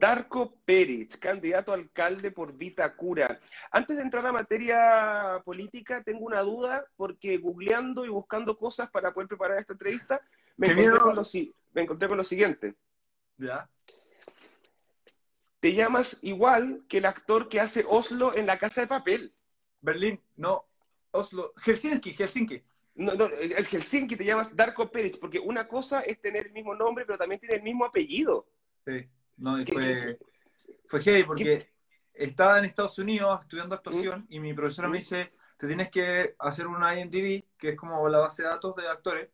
Darko Peric, candidato a alcalde por Vitacura. Antes de entrar a materia política, tengo una duda, porque googleando y buscando cosas para poder preparar esta entrevista, me, encontré con, lo, me encontré con, lo, siguiente. ¿Ya? Te llamas igual que el actor que hace Oslo en La Casa de Papel. Berlín, no, Oslo, Helsinki, Helsinki. No, no, el Helsinki te llamas Darko Peric, porque una cosa es tener el mismo nombre, pero también tiene el mismo apellido. Sí. No, fue, fue heavy porque estaba en Estados Unidos estudiando actuación y mi profesora me dice, te tienes que hacer una IMDb, que es como la base de datos de actores,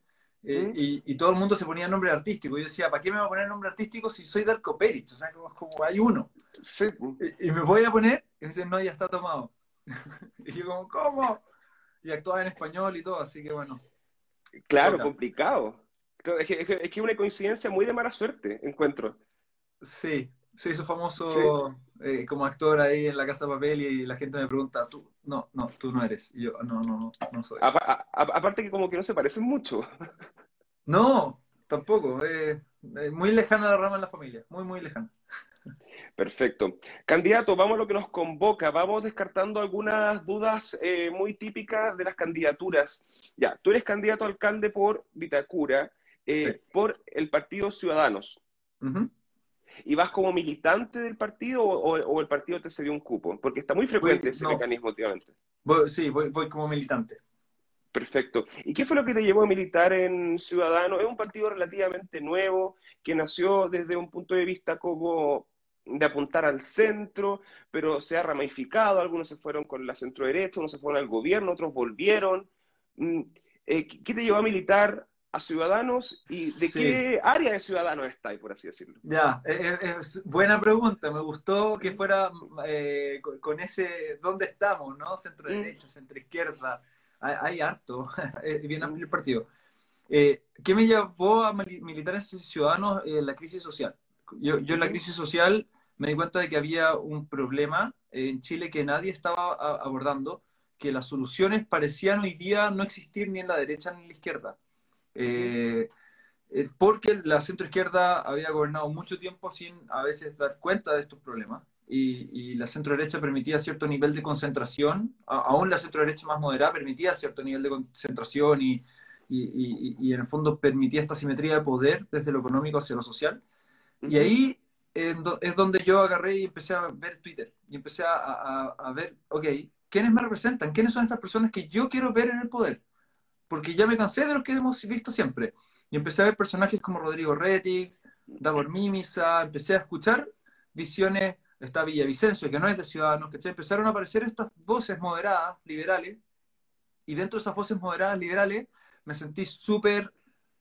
eh, y, todo el mundo se ponía nombre artístico. Y yo decía, ¿para qué me voy a poner nombre artístico si soy Darko Peric? O sea, como, como hay uno. Y, me voy a poner, y dice, no, ya está tomado. y yo como, ¿cómo? Y actuaba en español y todo, así que bueno. Claro, complicado. Es que, es que, una coincidencia muy de mala suerte, encuentro. Sí, se hizo famoso eh, como actor ahí en la Casa de Papel y la gente me pregunta, tú, no, no, tú no eres. Y yo, no, no, no, no soy. aparte que como que no se parecen mucho. No, tampoco. muy lejana la rama en la familia, muy, muy lejana. Perfecto. Candidato, vamos a lo que nos convoca. Vamos descartando algunas dudas eh, muy típicas de las candidaturas. Ya, tú eres candidato a alcalde por Vitacura, eh, por el Partido Ciudadanos. ¿Y vas como militante del partido o, el partido te cedió un cupo? Porque está muy frecuente ese mecanismo últimamente. sí, voy, como militante. Perfecto. ¿Y qué fue lo que te llevó a militar en Ciudadanos? Es un partido relativamente nuevo que nació desde un punto de vista como de apuntar al centro, pero se ha ramificado. Algunos se fueron con la centro derecha, unos se fueron al gobierno, otros volvieron. Mm, eh, ¿Qué te llevó a militar a Ciudadanos y de qué área de Ciudadanos estáis, por así decirlo. Ya, es, e, es, buena pregunta. Me gustó que fuera eh, con, ese dónde estamos, ¿no? Centro mm. derecha, centro izquierda. Hay, harto, es bien amplio el partido. Eh, ¿Qué me llevó a militar en Ciudadanos? Eh, la crisis social. Yo, yo en la crisis social me di cuenta de que había un problema en Chile que nadie estaba abordando, que las soluciones parecían hoy día no existir ni en la derecha ni en la izquierda. Eh, eh, porque la centroizquierda había gobernado mucho tiempo sin a veces dar cuenta de estos problemas y, la centro derecha permitía cierto nivel de concentración, aún la centro derecha más moderada permitía cierto nivel de concentración y, y, en el fondo permitía esta simetría de poder desde lo económico hacia lo social. Y ahí es donde yo agarré y empecé a ver Twitter y empecé a, a ver, ok, ¿quiénes me representan? ¿Quiénes son estas personas que yo quiero ver en el poder? Porque ya me cansé de los que hemos visto siempre. Y empecé a ver personajes como Rodrigo Rettig, Davor Mimisa, empecé a escuchar visiones, está Villavicencio, que no es de Ciudadanos, que empezaron a aparecer estas voces moderadas, liberales, y dentro de esas voces moderadas, liberales, me sentí súper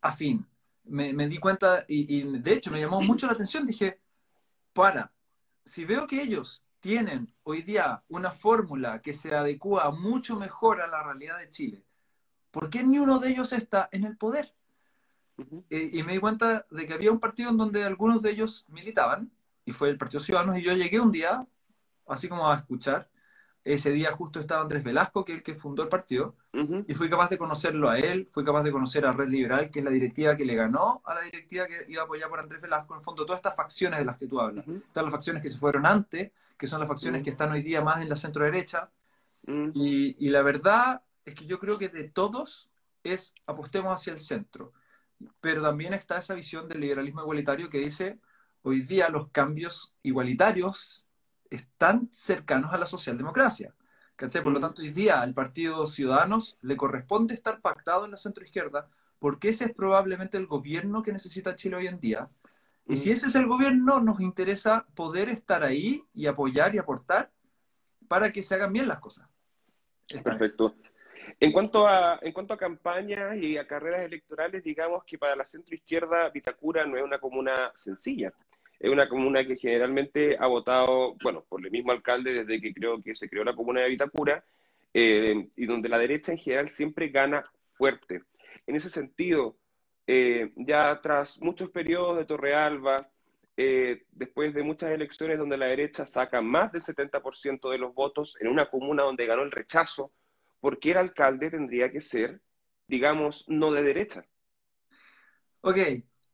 afín. Me, di cuenta, y, y de hecho me llamó mucho la atención, dije, para, si veo que ellos tienen hoy día una fórmula que se adecua mucho mejor a la realidad de Chile, ¿por qué ni uno de ellos está en el poder? y, me di cuenta de que había un partido en donde algunos de ellos militaban, y fue el Partido Ciudadanos, y yo llegué un día, así como a escuchar, ese día justo estaba Andrés Velasco, que es el que fundó el partido, y fui capaz de conocerlo a él, fui capaz de conocer a Red Liberal, que es la directiva que le ganó a la directiva que iba a apoyar por Andrés Velasco, en el fondo todas estas facciones de las que tú hablas, Están las facciones que se fueron antes, que son las facciones que están hoy día más en la centro derecha, y, y la verdad es que yo creo que de todos es apostemos hacia el centro. Pero también está esa visión del liberalismo igualitario que dice, hoy día los cambios igualitarios están cercanos a la socialdemocracia. Por lo tanto, hoy día al Partido Ciudadanos le corresponde estar pactado en la centroizquierda porque ese es probablemente el gobierno que necesita Chile hoy en día. Y si ese es el gobierno, nos interesa poder estar ahí y apoyar y aportar para que se hagan bien las cosas. Perfecto. En cuanto a, en cuanto a campañas y a carreras electorales, digamos que para la centroizquierda Vitacura no es una comuna sencilla. Es una comuna que generalmente ha votado, bueno, por el mismo alcalde desde que creo que se creó la comuna de Vitacura, eh, y donde la derecha en general siempre gana fuerte. En ese sentido, eh, ya tras muchos periodos de Torrealba, eh, después de muchas elecciones donde la derecha saca más del 70% de los votos en una comuna donde ganó el rechazo, porque el alcalde tendría que ser, digamos, no de derecha. Ok,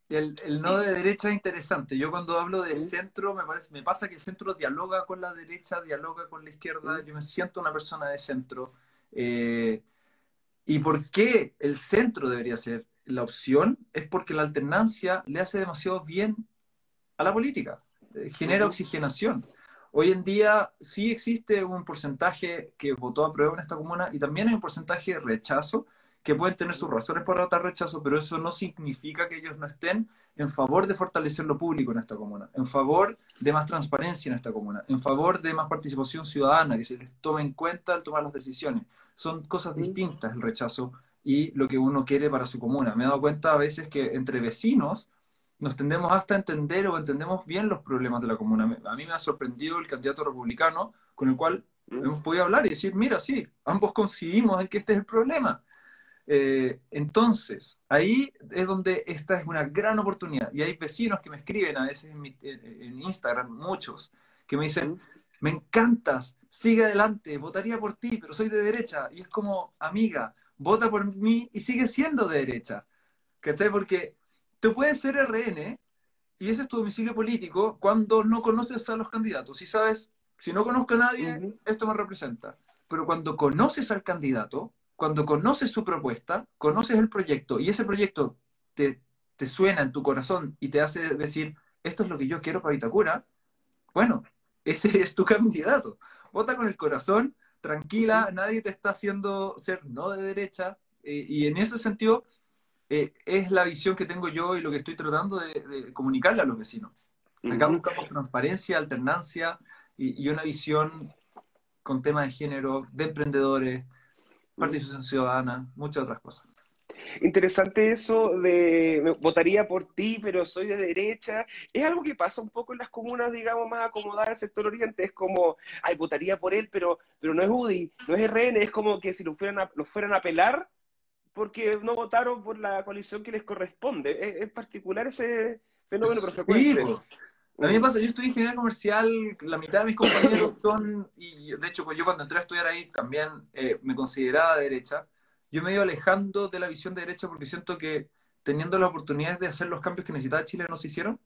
el, el, no de derecha es interesante. Yo cuando hablo de centro, me, parece, me pasa que el centro dialoga con la derecha, dialoga con la izquierda. Yo me siento una persona de centro. Eh, ¿Y por qué el centro debería ser la opción? Es porque la alternancia le hace demasiado bien a la política. Eh, genera oxigenación. Hoy en día sí existe un porcentaje que votó a prueba en esta comuna y también hay un porcentaje de rechazo que pueden tener sus razones para votar rechazo, pero eso no significa que ellos no estén en favor de fortalecer lo público en esta comuna, en favor de más transparencia en esta comuna, en favor de más participación ciudadana, que se les tome en cuenta al tomar las decisiones. Son cosas distintas el rechazo y lo que uno quiere para su comuna. Me he dado cuenta a veces que entre vecinos nos tendemos hasta a entender o entendemos bien los problemas de la comuna. A mí me ha sorprendido el candidato republicano con el cual hemos podido hablar y decir, mira, sí, ambos coincidimos en que este es el problema eh, entonces, ahí es donde esta es una gran oportunidad. Y hay vecinos que me escriben a veces en, Instagram, muchos, que me dicen, me encantas, sigue adelante, votaría por ti, pero soy de derecha. Y es como, amiga, vota por mí y sigue siendo de derecha. ¿Cachai? Porque tú puedes ser RN y ese es tu domicilio político cuando no conoces a los candidatos. Y sabes, si no conozco a nadie, esto me representa. Pero cuando conoces al candidato, cuando conoces su propuesta, conoces el proyecto y ese proyecto te, te suena en tu corazón y te hace decir, esto es lo que yo quiero para Itacura, bueno, ese es tu candidato. Vota con el corazón, tranquila, nadie te está haciendo ser no de derecha, eh, y en ese sentido eh, es la visión que tengo yo y lo que estoy tratando de, comunicarle a los vecinos. Acá buscamos transparencia, alternancia y, y, una visión con temas de género, de emprendedores, participación ciudadana, muchas otras cosas. Interesante eso de votaría por ti, pero soy de derecha. Es algo que pasa un poco en las comunas, digamos, más acomodadas del sector oriente. Es como, ay, votaría por él, pero, pero no es UDI, no es RN. Es como que si lo fueran a, lo fueran a pelar porque no votaron por la coalición que les corresponde. Es, particular ese fenómeno, pero frecuente. A mí me pasa, yo estudié ingeniería comercial, la mitad de mis compañeros son, y de hecho, pues yo cuando entré a estudiar ahí también eh, me consideraba de derecha. Yo me he ido alejando de la visión de derecha porque siento que teniendo las oportunidades de hacer los cambios que necesitaba Chile no se hicieron.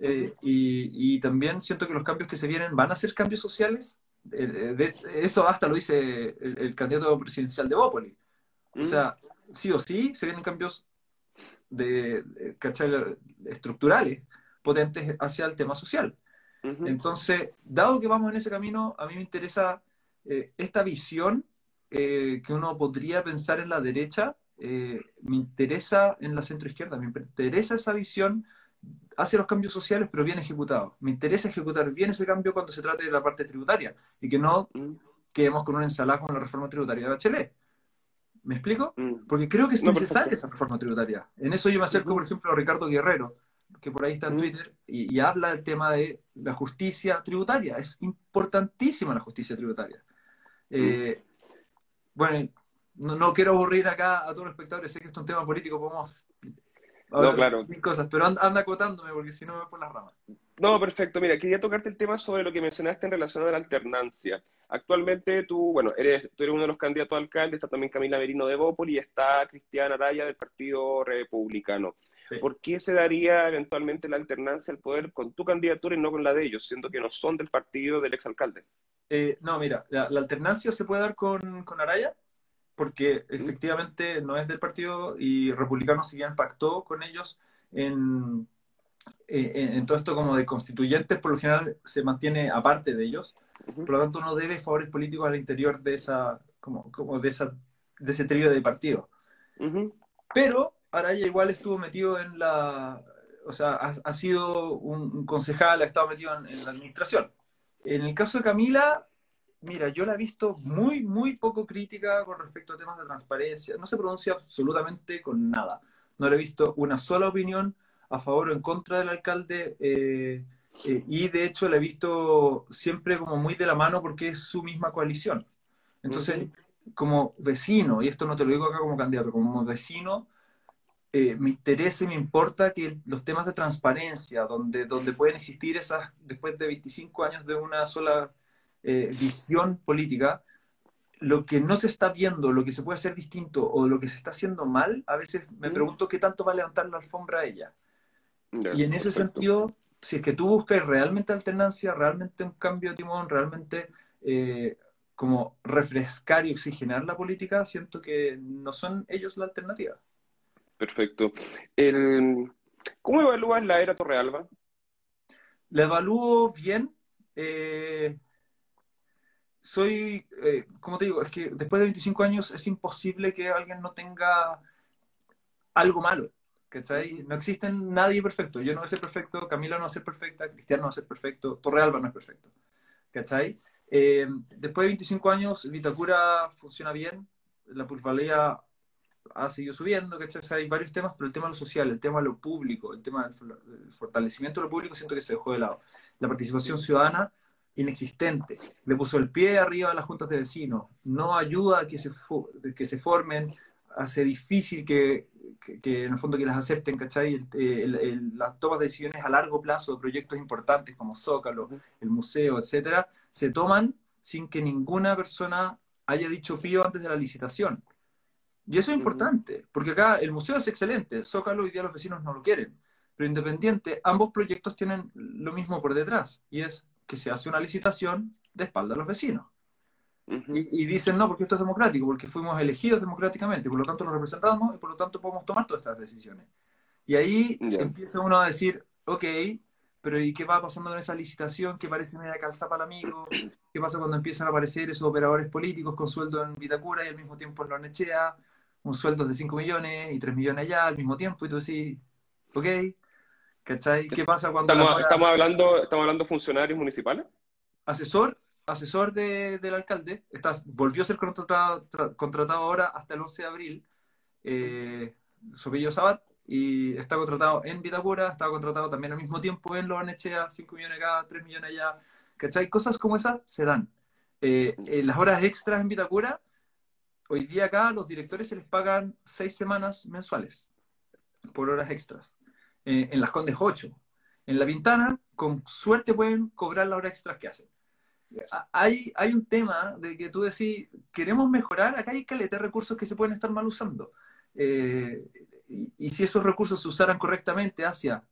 Eh, y, también siento que los cambios que se vienen van a ser cambios sociales. Eh, eso hasta lo dice el, candidato presidencial de Bópoli. O sea, sí o sí se vienen cambios de, de estructurales potentes hacia el tema social. Entonces, dado que vamos en ese camino, a mí me interesa eh, esta visión eh, que uno podría pensar en la derecha, eh, me interesa en la centro izquierda, me interesa esa visión hacia los cambios sociales, pero bien ejecutado. Me interesa ejecutar bien ese cambio cuando se trate de la parte tributaria y que no mm. quedemos con una ensalada con la reforma tributaria de Bachelet. ¿Me explico? Mm. Porque creo que es necesaria esa reforma tributaria. En eso yo me acerco, por ejemplo, a Ricardo Guerrero, que por ahí está en Twitter, y, habla del tema de la justicia tributaria. Es importantísima la justicia tributaria. Eh, bueno, no, quiero aburrir acá a todos los espectadores, sé que esto es un tema político, podemos no, claro. mil cosas, pero anda, acotándome porque si no me voy por las ramas. No, perfecto. Mira, quería tocarte el tema sobre lo que mencionaste en relación a la alternancia. Actualmente tú, bueno, eres, tú eres uno de los candidatos a alcalde, está también Camila Merino de Bópoli y está Cristiana Araya del Partido Republicano. ¿Por qué se daría eventualmente la alternancia al poder con tu candidatura y no con la de ellos, siendo que no son del partido del exalcalde? Eh, no, mira, la, alternancia se puede dar con, Araya, porque efectivamente no es del partido y Republicano si bien pactó con ellos en, en, todo esto como de constituyentes, por lo general se mantiene aparte de ellos, por lo tanto no debe favores políticos al interior de esa, como, como de esa, de ese trío de partido. Pero Araya igual estuvo metido en la, o sea, ha, sido un, concejal, ha estado metido en, la administración. En el caso de Camila, mira, yo la he visto muy, muy poco crítica con respecto a temas de transparencia. No se pronuncia absolutamente con nada. No le he visto una sola opinión a favor o en contra del alcalde. Eh, eh, y de hecho la he visto siempre como muy de la mano porque es su misma coalición. Entonces, como vecino, y esto no te lo digo acá como candidato, como vecino, eh, me interesa y me importa que los temas de transparencia, donde, donde pueden existir esas, después de 25 años de una sola eh, visión política, lo que no se está viendo, lo que se puede hacer distinto o lo que se está haciendo mal, a veces me pregunto qué tanto va a levantar la alfombra a ella. y en ese sentido, si es que tú buscas realmente alternancia, realmente un cambio de timón, realmente eh, como refrescar y oxigenar la política, siento que no son ellos la alternativa. Perfecto. ¿Cómo evalúas la era Torrealba? La evalúo bien. Eh, soy, eh, como te digo, es que después de 25 años es imposible que alguien no tenga algo malo. ¿Cachai? No existe nadie perfecto. Yo no voy a ser perfecto, Camila no va a ser perfecta, Cristiano no va a ser perfecto, Torrealba no es perfecto. ¿Cachai? Eh, después de 25 años, Vitacura funciona bien, la plusvalía ha seguido subiendo, ¿cachai? hay varios temas, pero el tema de lo social, el tema de lo público, el tema del fortalecimiento de lo público, siento que se dejó de lado. La participación ciudadana, inexistente. Le puso el pie arriba a las juntas de vecinos, no ayuda a que se, que se formen, hace difícil que, que, en el fondo que las acepten, ¿cachai? las tomas de decisiones a largo plazo de proyectos importantes como Zócalo, el museo, etcétera, se toman sin que ninguna persona haya dicho pío antes de la licitación. Y eso es importante, porque acá el museo es excelente, Zócalo hoy día los vecinos no lo quieren, pero independiente, ambos proyectos tienen lo mismo por detrás, y es que se hace una licitación de espalda a los vecinos y, dicen no, porque esto es democrático, porque fuimos elegidos democráticamente, por lo tanto lo representamos y por lo tanto podemos tomar todas estas decisiones. Y ahí empieza uno a decir, ok, pero ¿y qué va pasando con esa licitación que parece media calzada para el amigo? ¿Qué pasa cuando empiezan a aparecer esos operadores políticos con sueldo en Vitacura y al mismo tiempo en Lornechea, un sueldo de 5 millones y 3 millones allá al mismo tiempo? Y tú decís, ok, ¿cachai? ¿Qué pasa cuando... Estamos, estamos, hablando, ¿Estamos hablando de funcionarios municipales? Asesor asesor del alcalde, está, volvió a ser contratado, contratado ahora hasta el 11 de abril, eh, Sopillo Sabat, y está contratado en Vitacura, está contratado también al mismo tiempo en Loanechea, 5 millones acá, 3 millones allá, ¿cachai? Cosas como esas se dan. Eh, las horas extras en Vitacura, hoy día acá los directores se les pagan 6 semanas mensuales por horas extras. Eh, en las Condes 8. En La Pintana, con suerte pueden cobrar las horas extras que hacen hay, hay un tema de que tú decís, queremos mejorar, acá hay caleta de recursos que se pueden estar mal usando. Eh, y, si esos recursos se usaran correctamente hacia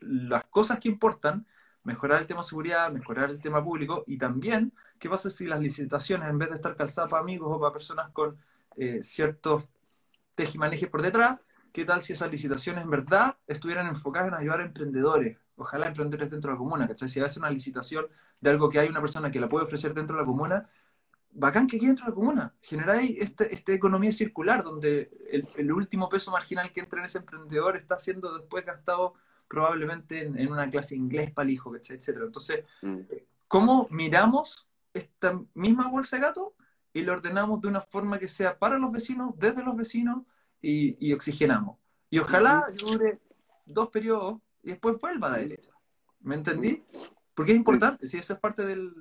las cosas que importan, mejorar el tema seguridad, mejorar el tema público, y también, ¿qué pasa si las licitaciones, en vez de estar calzadas para amigos o para personas con eh, ciertos tejimanejes por detrás, qué tal si esas licitaciones en verdad estuvieran enfocadas en ayudar a emprendedores, ojalá emprendedores dentro de la comuna, ¿cachai? Si hace una licitación de algo que hay una persona que la puede ofrecer dentro de la comuna, bacán que quede dentro de la comuna. Generáis este, esta economía circular donde el, último peso marginal que entra en ese emprendedor está siendo después gastado probablemente en, una clase inglés para el hijo, etcétera. Entonces, mm. ¿cómo miramos esta misma bolsa de gato y lo ordenamos de una forma que sea para los vecinos, desde los vecinos y, oxigenamos? Y ojalá dure dos periodos y después vuelva a la derecha. ¿Me entendí? Porque es importante, si eso es parte del...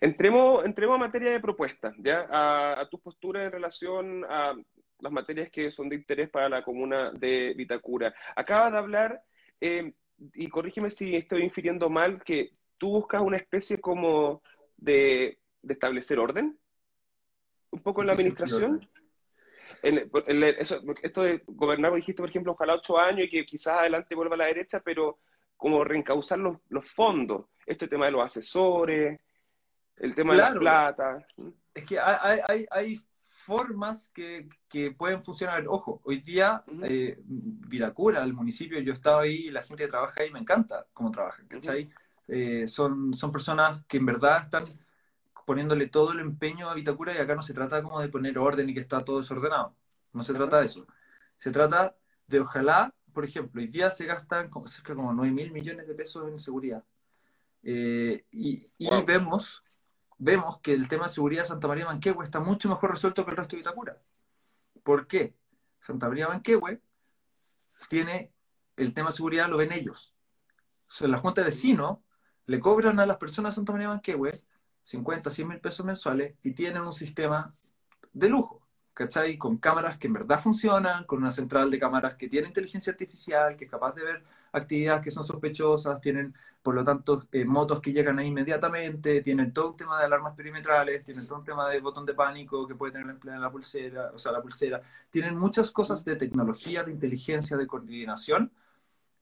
Entremos, entremos a materia de propuestas, ¿ya? A, tu postura en relación a las materias que son de interés para la comuna de Vitacura. Acabas de hablar, eh, y corrígeme si estoy infiriendo mal, que tú buscas una especie como de, establecer orden, un poco en la administración. Esto de gobernar, dijiste, por ejemplo, ojalá ocho años y que quizás adelante vuelva a la derecha, pero como reencauzar los, los fondos. Este tema de los asesores, el tema de la plata. Es que hay, hay, hay formas que, que, pueden funcionar. Ojo, hoy día eh, Viracura, el municipio, yo he estado ahí, la gente que trabaja ahí me encanta cómo trabajan, ¿cachai? Eh, son, son personas que en verdad están poniéndole todo el empeño a Vitacura y acá no se trata como de poner orden y que está todo desordenado. No se trata de eso. Se trata de ojalá por ejemplo, hoy día se gastan cerca de como 9 mil millones de pesos en seguridad. Eh, y, vemos, vemos que el tema de seguridad de Santa María Manquehue está mucho mejor resuelto que el resto de Itacura. ¿Por qué? Santa María Manquehue tiene el tema de seguridad, lo ven ellos. O sea, la Junta de Vecinos le cobran a las personas de Santa María Manquehue 50, 100 mil pesos mensuales y tienen un sistema de lujo. ¿cachai? Con cámaras que en verdad funcionan, con una central de cámaras que tiene inteligencia artificial, que es capaz de ver actividades que son sospechosas, tienen, por lo tanto, eh, motos que llegan ahí inmediatamente, tienen todo un tema de alarmas perimetrales, tienen todo un tema de botón de pánico que puede tener la empleada en la pulsera, o sea, la pulsera. Tienen muchas cosas de tecnología, de inteligencia, de coordinación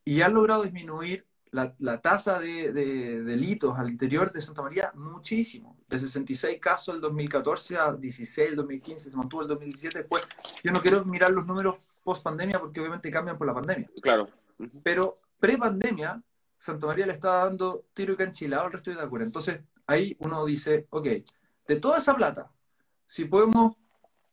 y han logrado disminuir la, la tasa de, de, delitos al interior de Santa María muchísimo. De 66 casos el 2014 a 16 el 2015, se mantuvo el 2017. Después, yo no quiero mirar los números post pandemia porque obviamente cambian por la pandemia. Claro. Pero pre pandemia, Santa María le estaba dando tiro y canchilado al resto de Itacura. Entonces, ahí uno dice, ok, de toda esa plata, si podemos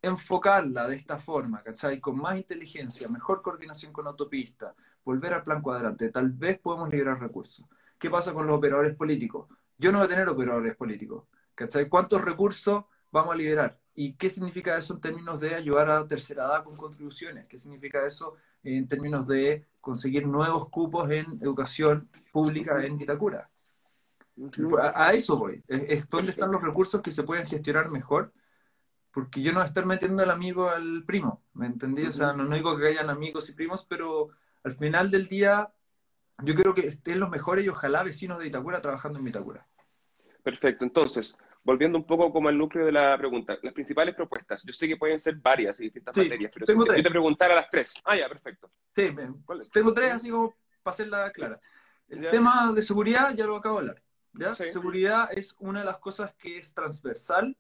enfocarla de esta forma, ¿cachai? Con más inteligencia, mejor coordinación con autopista, volver al plan cuadrante, tal vez podemos liberar recursos. ¿Qué pasa con los operadores políticos? Yo no voy a tener operadores políticos, ¿cachai? ¿Cuántos recursos vamos a liberar? ¿Y qué significa eso en términos de ayudar a tercera edad con contribuciones? ¿Qué significa eso en términos de conseguir nuevos cupos en educación pública en Vitacura? A, eso voy. Es, dónde están los recursos que se pueden gestionar mejor porque yo no voy a estar metiendo el amigo al primo, ¿me entendí? O sea, no, digo que hayan amigos y primos, pero al final del día yo creo que estén los mejores y ojalá vecinos de Itacura trabajando en Itacura. Perfecto, entonces, volviendo un poco como al núcleo de la pregunta, las principales propuestas, yo sé que pueden ser varias y distintas materias, pero tengo si te, preguntar a las tres. Ah, ya, perfecto. Sí, tengo tres así como para hacerla clara. El tema de seguridad ya lo acabo de hablar. ¿ya? Seguridad es una de las cosas que es transversal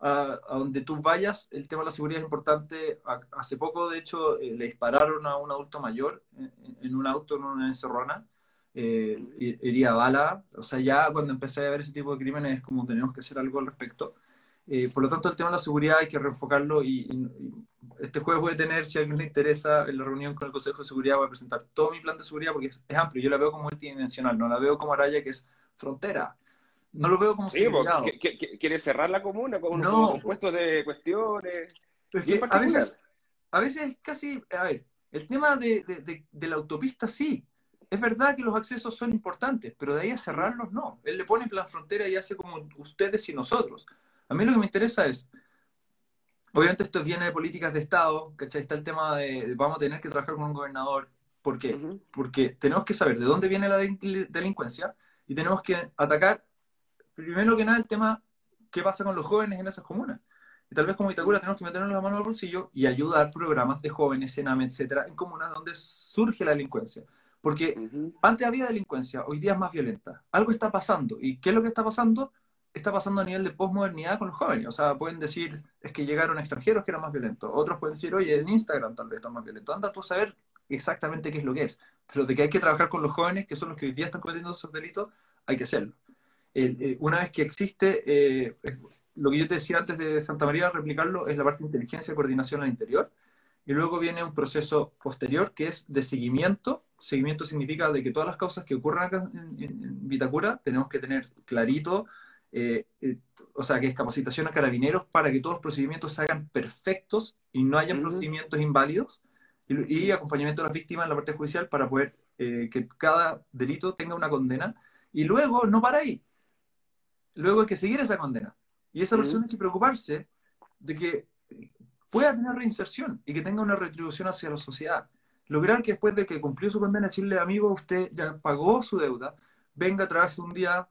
a, donde tú vayas, el tema de la seguridad es importante. hace poco, de hecho, eh, le dispararon a un adulto mayor en, un auto en una encerrona, eh, iría bala. O sea, ya cuando empecé a ver ese tipo de crímenes es como tenemos que hacer algo al respecto. Eh, por lo tanto, el tema de la seguridad hay que reenfocarlo y, este jueves voy a tener, si a alguien le interesa, en la reunión con el Consejo de Seguridad voy a presentar todo mi plan de seguridad porque es, es amplio. Yo la veo como multidimensional, no la veo como Araya que es frontera no lo veo como sí, quiere cerrar la comuna con no, un puesto de cuestiones. a, veces, a veces casi, a ver, el tema de, de, la autopista sí. Es verdad que los accesos son importantes, pero de ahí a cerrarlos no. Él le pone plan frontera y hace como ustedes y nosotros. A mí lo que me interesa es, obviamente esto viene de políticas de Estado, ¿cachai? Está el tema de vamos a tener que trabajar con un gobernador. ¿Por qué? Porque tenemos que saber de dónde viene la delincuencia y tenemos que atacar primero que nada el tema, ¿qué pasa con los jóvenes en esas comunas? Y tal vez como Itacura tenemos que meternos la mano al bolsillo y ayudar programas de jóvenes, Sename, etcétera, en comunas donde surge la delincuencia. Porque antes había delincuencia, hoy día es más violenta. Algo está pasando. ¿Y qué es lo que está pasando? Está pasando a nivel de posmodernidad con los jóvenes. O sea, pueden decir, es que llegaron extranjeros que eran más violentos. Otros pueden decir, oye, en Instagram tal vez están más violentos. Anda tú a saber exactamente qué es lo que es. Pero de que hay que trabajar con los jóvenes, que son los que hoy día están cometiendo esos delitos, hay que hacerlo. Eh, una vez que existe, eh, lo que yo te decía antes de Santa María, replicarlo, es la parte de inteligencia y coordinación al interior. Y luego viene un proceso posterior que es de seguimiento. Seguimiento significa de que todas las causas que ocurran acá en, Vitacura tenemos que tener clarito, eh, o sea, que es capacitación a carabineros para que todos los procedimientos se hagan perfectos y no hayan procedimientos inválidos. Y, acompañamiento a las víctimas en la parte judicial para poder que cada delito tenga una condena. Y luego no para ahí, luego hay que seguir esa condena. Y esa persona hay que preocuparse de que pueda tener reinserción y que tenga una retribución hacia la sociedad. Lograr que después de que cumplió su condena, decirle, amigo, usted ya pagó su deuda, venga, trabaje un día,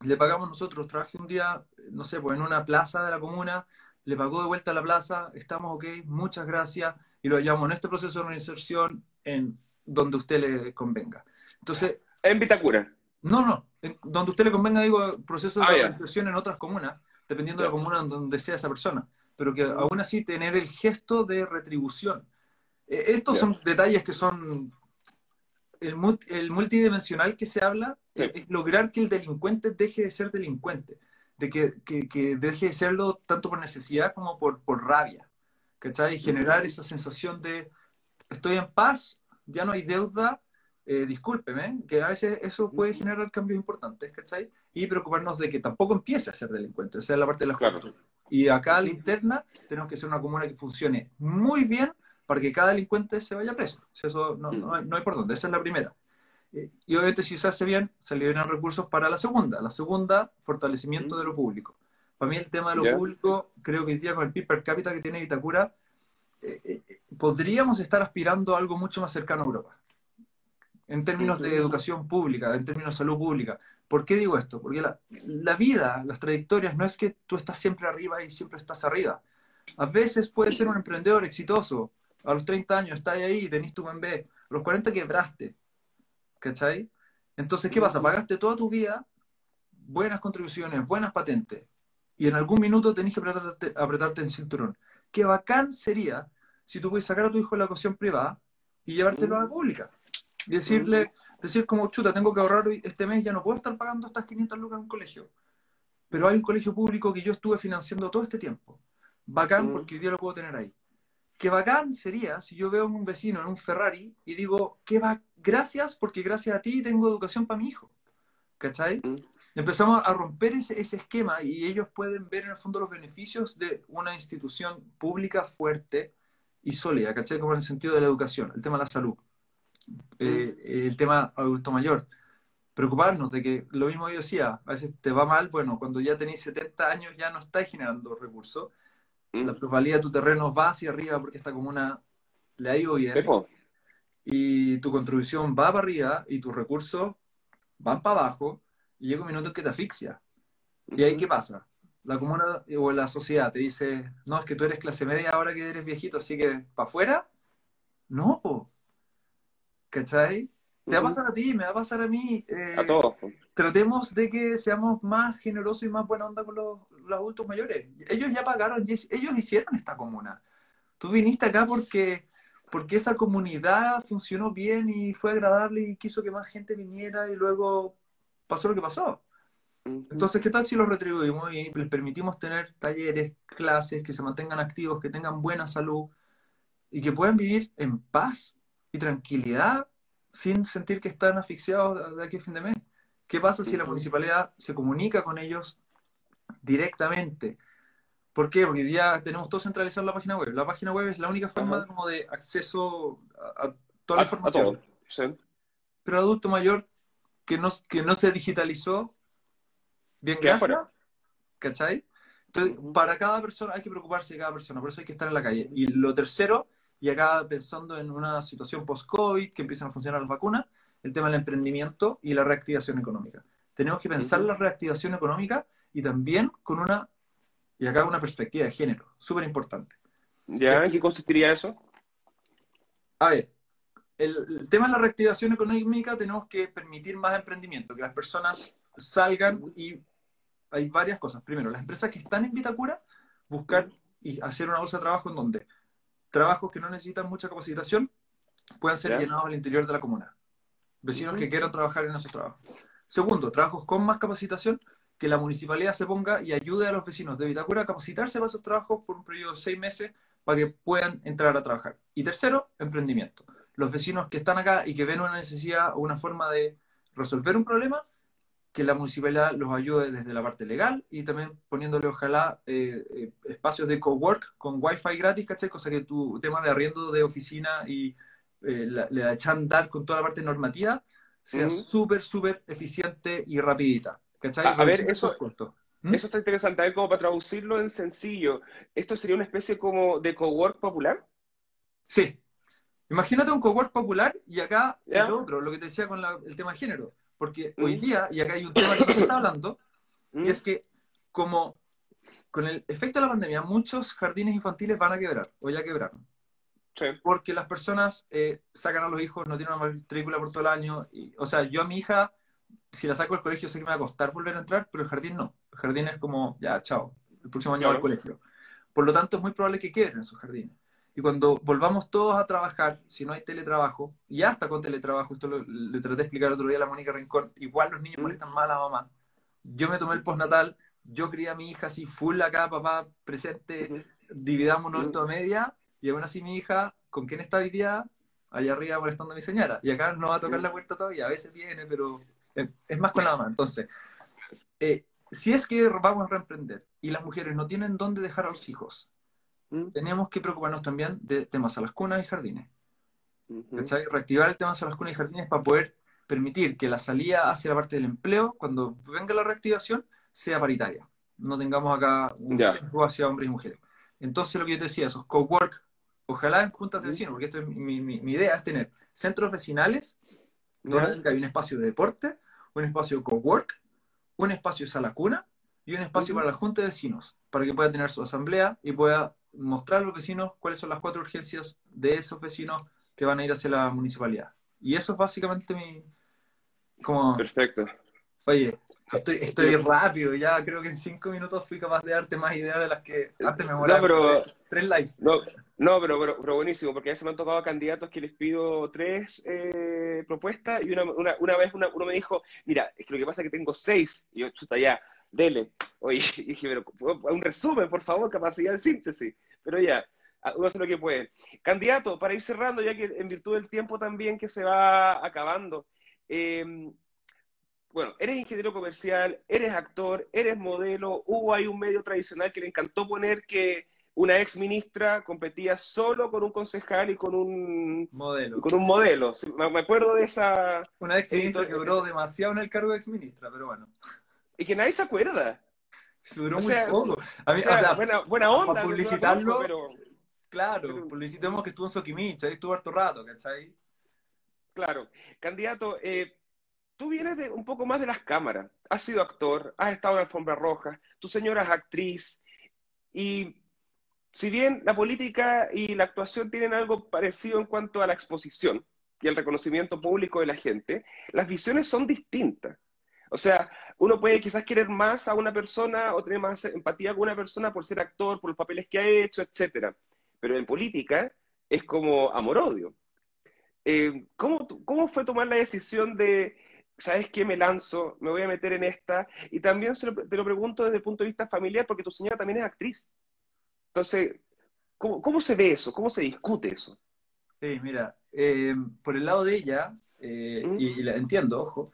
le pagamos nosotros, trabaje un día, no sé, pues en una plaza de la comuna, le pagó de vuelta a la plaza, estamos ok, muchas gracias, y lo hallamos en este proceso de reinserción en donde usted le convenga. Entonces... En Vitacura. No, no, donde usted le convenga, digo, proceso de ah, en otras comunas, dependiendo de la comuna donde sea esa persona, pero que aún así tener el gesto de retribución. Eh, estos son detalles que son el, multidimensional que se habla, es lograr que el delincuente deje de ser delincuente, de que, deje de serlo tanto por necesidad como por, por rabia, ¿cachai? Y generar esa sensación de estoy en paz, ya no hay deuda, eh, discúlpeme, que a veces eso puede generar cambios importantes, ¿cachai? Y preocuparnos de que tampoco empiece a ser delincuente, o sea, la parte de la juventud. Y acá a la interna tenemos que ser una comuna que funcione muy bien para que cada delincuente se vaya preso. eso no, no, hay, por dónde, esa es la primera. Eh, y obviamente si se hace bien, se liberan recursos para la segunda. La segunda, fortalecimiento de lo público. Para mí el tema de lo público, creo que el día con el PIB per cápita que tiene Itacura, eh, podríamos estar aspirando a algo mucho más cercano a Europa en términos de educación pública, en términos de salud pública. ¿Por qué digo esto? Porque la, vida, las trayectorias, no es que tú estás siempre arriba y siempre estás arriba. A veces puedes ser un emprendedor exitoso. A los 30 años estás ahí, tenés tu bebé. A los 40 quebraste. ¿cachai? Entonces, ¿qué pasa? Pagaste toda tu vida buenas contribuciones, buenas patentes, y en algún minuto tenés que apretarte, apretarte en cinturón. Qué bacán sería si tú puedes sacar a tu hijo de la educación privada y llevártelo a la pública. Y decirle, decir como, chuta, tengo que ahorrar este mes, ya no puedo estar pagando estas 500 lucas en un colegio. Pero hay un colegio público que yo estuve financiando todo este tiempo. Bacán porque hoy día lo puedo tener ahí. Qué bacán sería si yo veo a un vecino en un Ferrari y digo, qué va, gracias porque gracias a ti tengo educación para mi hijo. ¿Cachai? Empezamos a romper ese, ese, esquema y ellos pueden ver en el fondo los beneficios de una institución pública fuerte y sólida, ¿cachai? Como en el sentido de la educación, el tema de la salud, eh, el tema adulto mayor. Preocuparnos de que lo mismo yo decía, a veces te va mal, bueno, cuando ya tenéis 70 años ya no estáis generando recursos, la probabilidad de tu terreno va hacia arriba porque esta comuna le ha ido bien. Y tu contribución va para arriba y tus recursos van para abajo y llega un minuto en que te asfixia. ¿Y ahí qué pasa? La comuna o la sociedad te dice, no, es que tú eres clase media ahora que eres viejito, así que para afuera. No, po. ¿Cachai? Te va a pasar a ti, me va a pasar a mí. Eh, a todos. Tratemos de que seamos más generosos y más buena onda con los, adultos mayores. Ellos ya pagaron, ellos hicieron esta comuna. Tú viniste acá porque, porque esa comunidad funcionó bien y fue agradable y quiso que más gente viniera y luego pasó lo que pasó. Entonces, ¿qué tal si los retribuimos y les permitimos tener talleres, clases, que se mantengan activos, que tengan buena salud y que puedan vivir en paz y tranquilidad sin sentir que están asfixiados de aquí a fin de mes? ¿Qué pasa si la municipalidad se comunica con ellos directamente? ¿Por qué? Porque hoy día tenemos todo centralizado en la página web. La página web es la única forma como de acceso a, toda la información. Pero el adulto mayor que no, que no se digitalizó, bien gracias, ¿cachai? Entonces, para cada persona hay que preocuparse de cada persona, por eso hay que estar en la calle. Y lo tercero, y acá pensando en una situación post-COVID, que empiezan a funcionar las vacunas, el tema del emprendimiento y la reactivación económica. Tenemos que pensar la reactivación económica y también con una, y acá una perspectiva de género, súper importante. ¿Ya? ¿En qué consistiría eso? A ver, el, tema de la reactivación económica tenemos que permitir más emprendimiento, que las personas salgan y hay varias cosas. Primero, las empresas que están en Vitacura, buscar y hacer una bolsa de trabajo en donde trabajos que no necesitan mucha capacitación puedan ser llenados al interior de la comuna. Vecinos que quieran trabajar en esos trabajos. Segundo, trabajos con más capacitación, que la municipalidad se ponga y ayude a los vecinos de Vitacura a capacitarse para esos trabajos por un periodo de seis meses para que puedan entrar a trabajar. Y tercero, emprendimiento los vecinos que están acá y que ven una necesidad o una forma de resolver un problema, que la municipalidad los ayude desde la parte legal y también poniéndole ojalá eh, eh, espacios de cowork con wifi gratis, ¿cachai? Cosa que tu tema de arriendo de oficina y eh, la, la echan dar con toda la parte normativa sea súper, súper eficiente y rapidita. ¿cachai? A, ver, eso, ¿Mm? eso está interesante. A ver, como para traducirlo en sencillo, ¿esto sería una especie como de cowork popular? Sí, Imagínate un cowork popular y acá el otro, lo que te decía con el tema de género. Porque hoy mm. día, y acá hay un tema que se está hablando, y mm. es que como con el efecto de la pandemia, muchos jardines infantiles van a quebrar, o ya quebraron. Porque las personas eh, sacan a los hijos, no tienen una matrícula por todo el año. Y, o sea, yo a mi hija, si la saco del colegio, sé que me va a costar volver a entrar, pero el jardín no. El jardín es como, ya, chao, el próximo año va al colegio. Por lo tanto, es muy probable que queden esos jardines. Y cuando volvamos todos a trabajar, si no hay teletrabajo, y hasta con teletrabajo, esto lo, le traté de explicar otro día a la Mónica Rincón, igual los niños molestan mal a la mamá. Yo me tomé el postnatal, yo crié a mi hija así, full acá, papá, presente, dividámonos esto a media, y aún así mi hija, ¿con quién está hoy día? Allá arriba molestando a mi señora. Y acá no va a tocar la puerta todavía, a veces viene, pero es más con la mamá. Entonces, eh, si es que vamos a reemprender y las mujeres no tienen dónde dejar a los hijos, ¿Mm? tenemos que preocuparnos también de temas a las cunas y jardines. Reactivar el tema a las cunas y jardines para poder permitir que la salida hacia la parte del empleo, cuando venga la reactivación, sea paritaria. No tengamos acá un sesgo hacia hombres y mujeres. Entonces, lo que yo te decía, esos cowork, ojalá en juntas de vecinos, porque esto es mi, idea es tener centros vecinales donde hay un espacio de deporte, un espacio cowork, un espacio sala cuna y un espacio para la junta de vecinos, para que pueda tener su asamblea y pueda mostrar a los vecinos cuáles son las cuatro urgencias de esos vecinos que van a ir hacia la municipalidad. Y eso es básicamente mi, Como, Perfecto. oye, estoy, estoy rápido, ya creo que en cinco minutos fui capaz de darte más ideas de las que antes me No, moraba pero, tres lives. no, no, pero, pero, pero buenísimo, porque ya se me han tocado candidatos que les pido tres eh, propuestas y una, una, una vez una- uno me dijo, mira, es que lo que pasa es que tengo seis. Y yo, chuta, ya, dele. Oye, dije, pero un resumen, por favor, capacidad de síntesis. Pero ya, uno hace lo que puede. Candidato, para ir cerrando, ya que en virtud del tiempo también que se va acabando. eh, bueno, eres ingeniero comercial, eres actor, eres modelo. Hubo ahí un medio tradicional que le encantó poner que una ex ministra competía solo con un concejal y con un, Modelo. con un modelo. Me acuerdo de esa. Una ex ministra que duró demasiado en el cargo de ex ministra, pero bueno, Y que nadie se acuerda. duró O muy sea, poco. A mí, O sea, o sea, buena, buena onda. para publicitarlo, pero claro, pero- publicitemos que estuvo en Soquimich, ahí estuvo harto rato, ¿cachai? claro. Candidato, eh, tú vienes de un poco más de las cámaras. Has sido actor, has estado en alfombra roja, tu señora es actriz. Y si bien la política y la actuación tienen algo parecido en cuanto a la exposición y el reconocimiento público de la gente, las visiones son distintas. O sea, uno puede quizás querer más a una persona o tener más empatía con una persona por ser actor, por los papeles que ha hecho, etcétera. Pero en política es como amor-odio. Eh, ¿cómo, ¿Cómo fue tomar la decisión de, sabes qué, me lanzo, me voy a meter en esta? Y también se lo- te lo pregunto desde el punto de vista familiar, porque tu señora también es actriz. Entonces, ¿cómo, cómo se ve eso? ¿Cómo se discute eso? Sí, mira, eh, por el lado de ella, eh, ¿Mm? y, y la entiendo, ojo,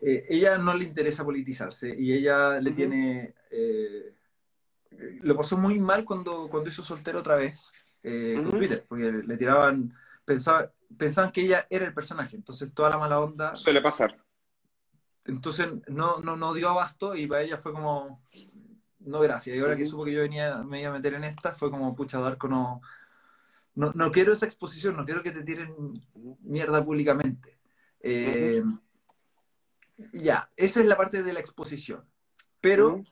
eh, ella no le interesa politizarse y ella le tiene... eh, lo pasó muy mal cuando, cuando hizo soltero otra vez eh, con Twitter, porque le tiraban, pensaba- pensaban que ella era el personaje, entonces toda la mala onda, Suele pasar. entonces no, no, no dio abasto y para ella fue como, no gracias, y ahora que supo que yo venía, me iba a meter en esta, fue como, pucha, Darko, no, no, no quiero esa exposición, no quiero que te tiren mierda públicamente. Eh, Ya, esa es la parte de la exposición. Pero, Ujú.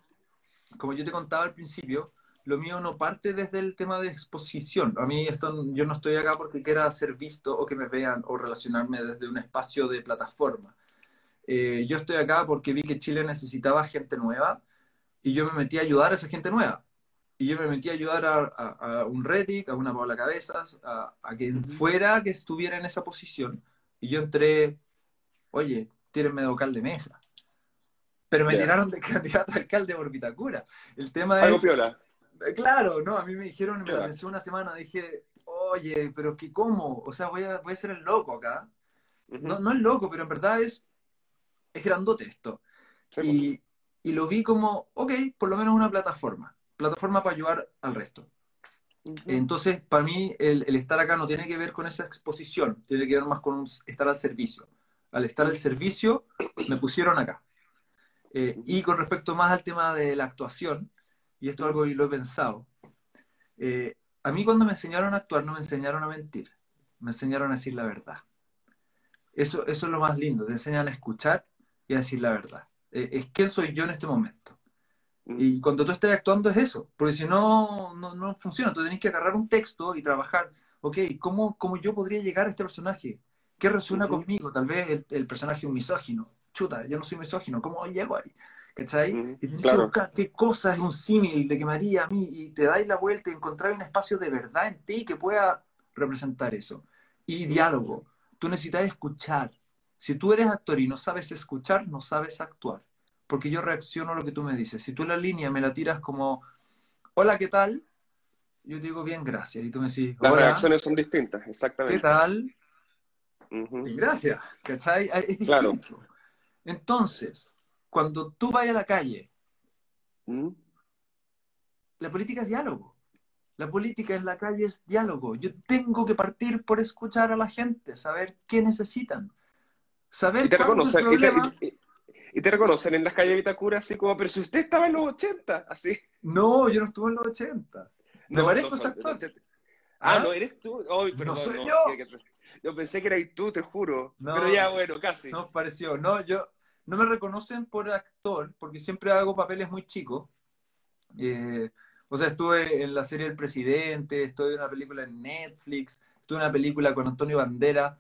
como yo te contaba al principio, lo mío no parte desde el tema de exposición. A mí esto, yo no estoy acá porque quiera ser visto o que me vean o relacionarme desde un espacio de plataforma. Eh, yo estoy acá porque vi que Chile necesitaba gente nueva y yo me metí a ayudar a esa gente nueva. Y yo me metí a ayudar a, a- a un Reddick, a una Paula Cabezas, a, a quien fuera que estuviera en esa posición. Y yo entré, oye, tírenme de vocal de mesa. Pero me Ya. tiraron de candidato a alcalde por Vitacura. El tema Algo es, piola. eh, Claro, no, a mí me dijeron, me lo Claro. pensé una semana, dije, oye, pero que cómo, o sea, voy a, voy a ser el loco acá. Ujú. No, no es loco, pero en verdad es, es grandote esto. Sí, pues. Y, y lo vi como, ok, por lo menos una plataforma, plataforma para ayudar al resto. Entonces, para mí, el, el estar acá no tiene que ver con esa exposición, tiene que ver más con un- estar al servicio. Al estar al servicio, me pusieron acá. Eh, y con respecto más al tema de la actuación, y esto es algo que lo he pensado, eh, a mí cuando me enseñaron a actuar no me enseñaron a mentir, me enseñaron a decir la verdad. Eso, eso es lo más lindo, te enseñan a escuchar y a decir la verdad. Eh, es quién soy yo en este momento. Y cuando tú estés actuando es eso, porque si no, no, no funciona. Tú tenés que agarrar un texto y trabajar, ok, ¿cómo, cómo yo podría llegar a este personaje? ¿Qué resuena Ujú. conmigo? conmigo? Tal vez el, el personaje es un misógino. Chuta, yo no soy misógino, ¿cómo llego ahí? ¿Cachai? Ujú, Y tenés que claro. buscar qué cosa es un símil de que me haría a mí y te dais la vuelta y encontrar un espacio de verdad en ti que pueda representar eso. Y diálogo. Tú necesitas escuchar. Si tú eres actor y no sabes escuchar, no sabes actuar porque yo reacciono a lo que tú me dices. Si tú la línea me la tiras como, hola, ¿qué tal? Yo digo, bien, gracias. Y tú me decís, Las hola, reacciones son distintas, ¿qué exactamente. Y gracias, ¿cachai? Es distinto. Claro. Entonces, cuando tú vayas a la calle, Ujú. la política es diálogo. La política en la calle es diálogo. Yo tengo que partir por escuchar a la gente, saber qué necesitan. Saber Y te reconocen, y te, y- y te reconocen en las calles de Vitacura así como, pero si usted estaba en los 80, así. No, yo no estuve en los 80. Me No, parezco no ese son- actor. 80. Ah, ¿Ah? no eres tú. Ay, No perdón, soy no, yo. Yo pensé que eras tú, te juro. No, pero ya, bueno, casi. No, pareció. No, yo no me reconocen por actor, porque siempre hago papeles muy chicos. Eh, o sea, estuve en la serie El Presidente, estuve en una película en Netflix, estuve en una película con Antonio Bandera.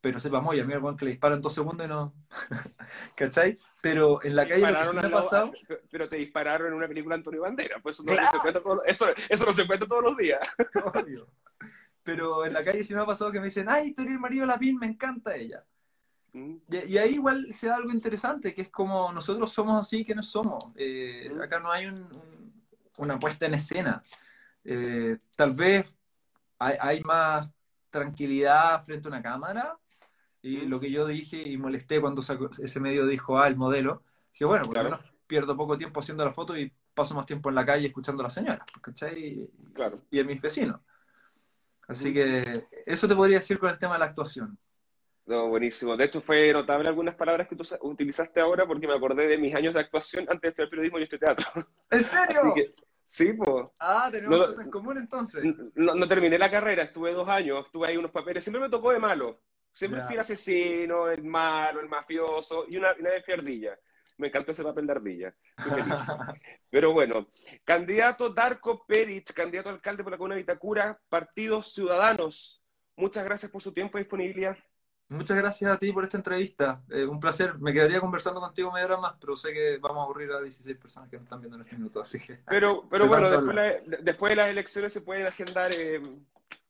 pero sepamos, y a mí el que le disparan dos segundos y no. ¿Cachai? Pero en la calle lo que sí me ha pasado. Pero te dispararon en una película Antonio Bandera, pues eso no, se cuenta eso, eso no se cuenta todos los días. Obvio. Pero en la calle sí me ha pasado que me dicen, ay, tú eres el marido de la PIN, me encanta ella. Mm. Y, ahí igual se da algo interesante, que es como nosotros somos así, que no somos. Eh, mm. Acá no hay una puesta en escena. Eh, tal vez hay, hay, más tranquilidad frente a una cámara, y lo que yo dije y molesté cuando ese medio dijo, ah, el modelo, que bueno, por lo menos pierdo poco tiempo haciendo la foto y paso más tiempo en la calle escuchando a la señora, ¿cachai? Claro. Y a mis vecinos. Así que eso te podría decir con el tema de la actuación. No, buenísimo. De hecho, fue notable algunas palabras que tú utilizaste ahora porque me acordé de mis años de actuación antes de estudiar periodismo y este teatro. ¿En serio? sí, pues. Ah, tenemos cosas en común entonces. No, no, terminé la carrera, estuve dos años, tuve ahí unos papeles, siempre me tocó de malo. Siempre fui el asesino, el malo, el mafioso y una, una de fiardilla. Me encantó ese papel de ardilla. Pero bueno, candidato Darko Peric, candidato alcalde por la Comuna de Vitacura, Partidos Ciudadanos. Muchas gracias por su tiempo y disponibilidad. Muchas gracias a ti por esta entrevista. Eh, un placer. Me quedaría conversando contigo media hora más, pero sé que vamos a aburrir a 16 personas que nos están viendo en este minuto, así que... Pero, pero bueno, después, de las elecciones se pueden agendar eh,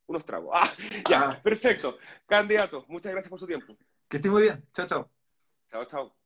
unos tragos. Ah, ya, ah. perfecto. Candidato, muchas gracias por su tiempo. Que esté muy bien. Chao, chao. Chao, chao.